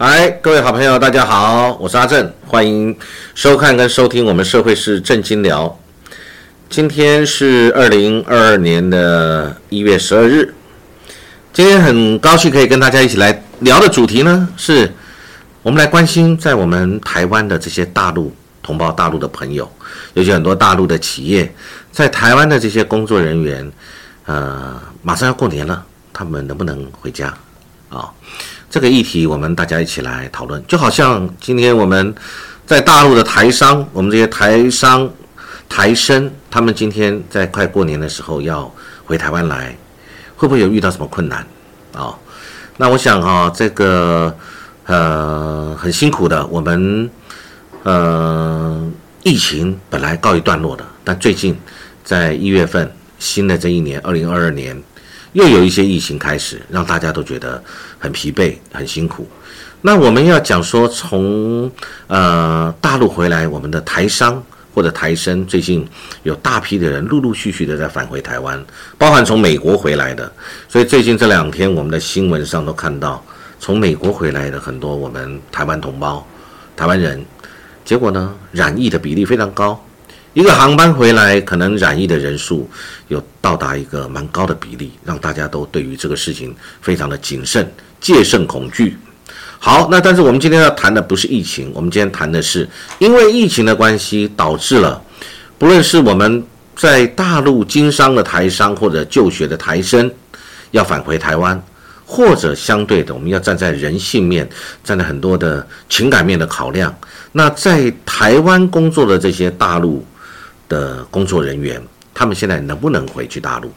嗨，各位好朋友，大家好，我是阿正，欢迎收看跟收听我们社会是正经聊。今天是二零二二年的一月十二日，今天很高兴可以跟大家一起来聊的主题呢，是我们来关心在我们台湾的这些大陆同胞、大陆的朋友，尤其很多大陆的企业在台湾的这些工作人员，呃，马上要过年了，他们能不能回家啊？这个议题，我们大家一起来讨论。就好像今天我们在大陆的台商，我们这些台商、台生，他们今天在快过年的时候要回台湾来，会不会有遇到什么困难啊？那我想啊，这个呃很辛苦的，我们呃疫情本来告一段落的，但最近在一月份，新的这一年，二零二二年。又有一些疫情开始，让大家都觉得很疲惫、很辛苦。那我们要讲说，从呃大陆回来，我们的台商或者台生，最近有大批的人陆陆续续的在返回台湾，包含从美国回来的。所以最近这两天，我们的新闻上都看到，从美国回来的很多我们台湾同胞、台湾人，结果呢，染疫的比例非常高。一个航班回来，可能染疫的人数有到达一个蛮高的比例，让大家都对于这个事情非常的谨慎、戒慎恐惧。好，那但是我们今天要谈的不是疫情，我们今天谈的是因为疫情的关系，导致了不论是我们在大陆经商的台商或者就学的台生要返回台湾，或者相对的，我们要站在人性面，站在很多的情感面的考量。那在台湾工作的这些大陆。的工作人员，他们现在能不能回去大陆？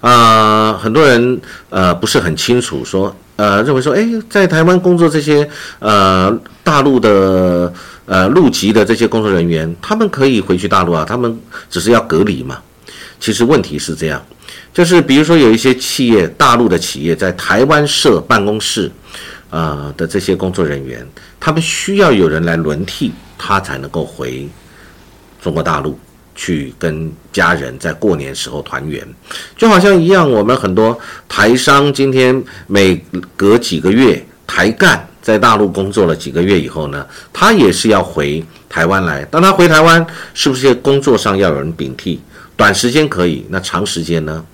啊，很多人呃不是很清楚，说呃认为说，哎，在台湾工作这些呃大陆的呃陆籍的这些工作人员，他们可以回去大陆啊？他们只是要隔离嘛？其实问题是这样，就是比如说有一些企业，大陆的企业在台湾设办公室，呃的这些工作人员，他们需要有人来轮替，他才能够回中国大陆。去跟家人在过年时候团圆，就好像一样，我们很多台商今天每隔几个月，台干在大陆工作了几个月以后呢，他也是要回台湾来。当他回台湾，是不是工作上要有人顶替？短时间可以，那长时间呢？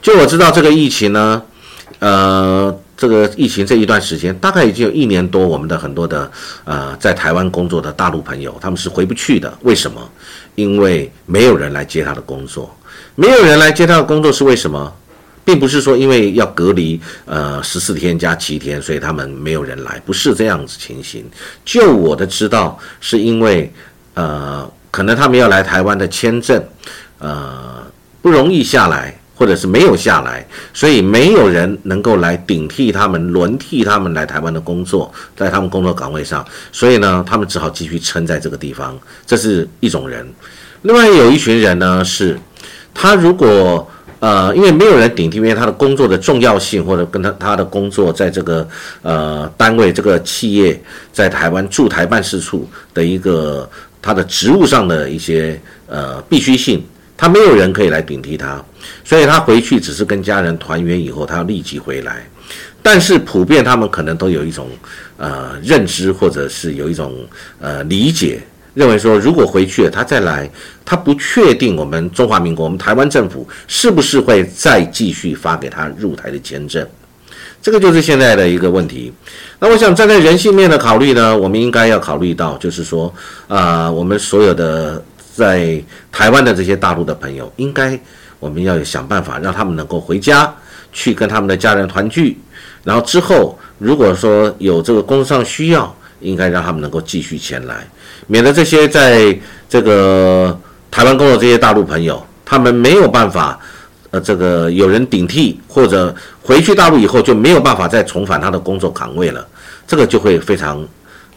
就我知道这个疫情呢，呃。这个疫情这一段时间，大概已经有一年多，我们的很多的呃在台湾工作的大陆朋友，他们是回不去的。为什么？因为没有人来接他的工作，没有人来接他的工作是为什么？并不是说因为要隔离呃十四天加七天，所以他们没有人来，不是这样子情形。就我的知道，是因为呃可能他们要来台湾的签证呃不容易下来。或者是没有下来，所以没有人能够来顶替他们、轮替他们来台湾的工作，在他们工作岗位上，所以呢，他们只好继续撑在这个地方。这是一种人。另外有一群人呢，是他如果呃，因为没有人顶替，因为他的工作的重要性，或者跟他他的工作在这个呃单位、这个企业在台湾驻台办事处的一个他的职务上的一些呃必须性。他没有人可以来顶替他，所以他回去只是跟家人团圆以后，他要立即回来。但是普遍他们可能都有一种呃认知，或者是有一种呃理解，认为说如果回去了他再来，他不确定我们中华民国、我们台湾政府是不是会再继续发给他入台的签证。这个就是现在的一个问题。那我想站在人性面的考虑呢，我们应该要考虑到，就是说啊，我们所有的。在台湾的这些大陆的朋友，应该我们要想办法让他们能够回家去跟他们的家人团聚，然后之后如果说有这个工作上需要，应该让他们能够继续前来，免得这些在这个台湾工作这些大陆朋友，他们没有办法，呃，这个有人顶替或者回去大陆以后就没有办法再重返他的工作岗位了，这个就会非常。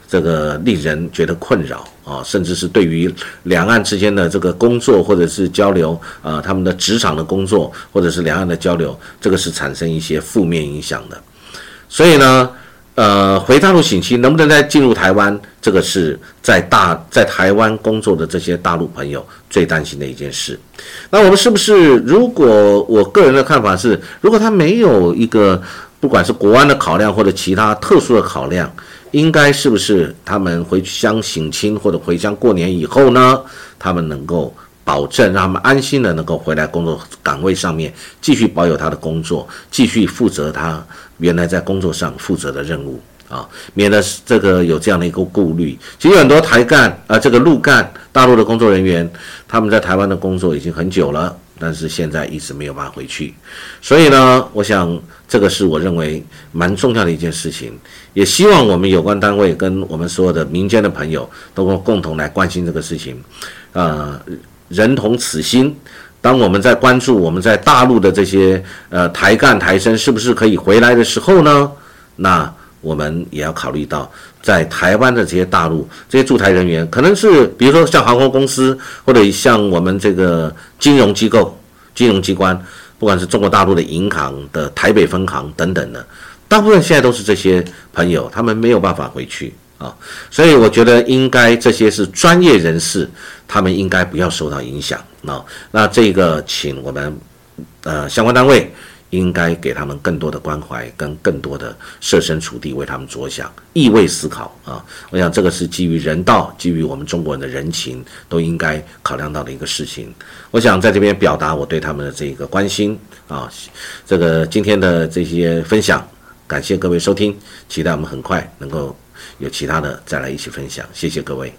这个令人觉得困扰啊，甚至是对于两岸之间的这个工作或者是交流啊，他们的职场的工作或者是两岸的交流，这个是产生一些负面影响的。所以呢，呃，回大陆省期能不能再进入台湾，这个是在大在台湾工作的这些大陆朋友最担心的一件事。那我们是不是？如果我个人的看法是，如果他没有一个不管是国安的考量或者其他特殊的考量。应该是不是他们回乡省亲或者回乡过年以后呢，他们能够保证让他们安心的能够回来工作岗位上面继续保有他的工作，继续负责他原来在工作上负责的任务啊，免得这个有这样的一个顾虑。其实很多台干啊，这个陆干大陆的工作人员，他们在台湾的工作已经很久了。但是现在一直没有办法回去，所以呢，我想这个是我认为蛮重要的一件事情，也希望我们有关单位跟我们所有的民间的朋友都共共同来关心这个事情，呃，人同此心。当我们在关注我们在大陆的这些呃台干台生是不是可以回来的时候呢，那我们也要考虑到。在台湾的这些大陆这些驻台人员，可能是比如说像航空公司，或者像我们这个金融机构、金融机关，不管是中国大陆的银行的台北分行等等的，大部分现在都是这些朋友，他们没有办法回去啊，所以我觉得应该这些是专业人士，他们应该不要受到影响啊。那这个，请我们呃相关单位。应该给他们更多的关怀，跟更多的设身处地为他们着想，意味思考啊！我想这个是基于人道，基于我们中国人的人情，都应该考量到的一个事情。我想在这边表达我对他们的这个关心啊！这个今天的这些分享，感谢各位收听，期待我们很快能够有其他的再来一起分享，谢谢各位。